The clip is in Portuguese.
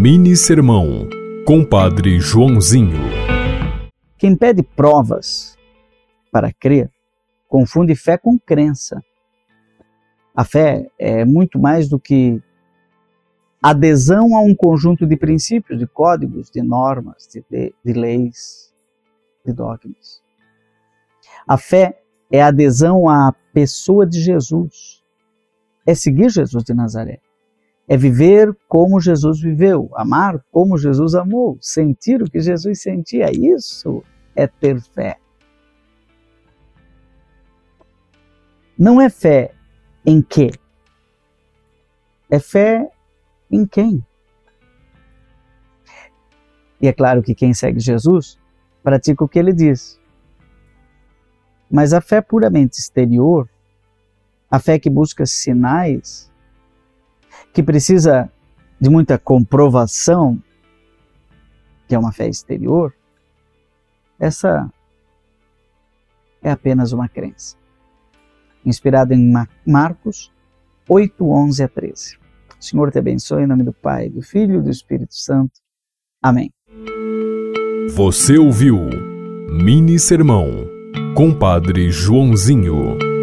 Mini Sermão, Compadre Joãozinho. Quem pede provas para crer, confunde fé com crença. A fé é muito mais do que adesão a um conjunto de princípios, de códigos, de normas, de, de, de leis, de dogmas. A fé é adesão à pessoa de Jesus. É seguir Jesus de Nazaré. É viver como Jesus viveu, amar como Jesus amou, sentir o que Jesus sentia. Isso é ter fé. Não é fé em quê? É fé em quem? E é claro que quem segue Jesus pratica o que ele diz. Mas a fé puramente exterior, a fé que busca sinais, que precisa de muita comprovação, que é uma fé exterior, essa é apenas uma crença. Inspirada em Marcos 8, 11 a 13. O Senhor te abençoe em nome do Pai, do Filho e do Espírito Santo. Amém. Você ouviu Mini Sermão, Compadre Joãozinho.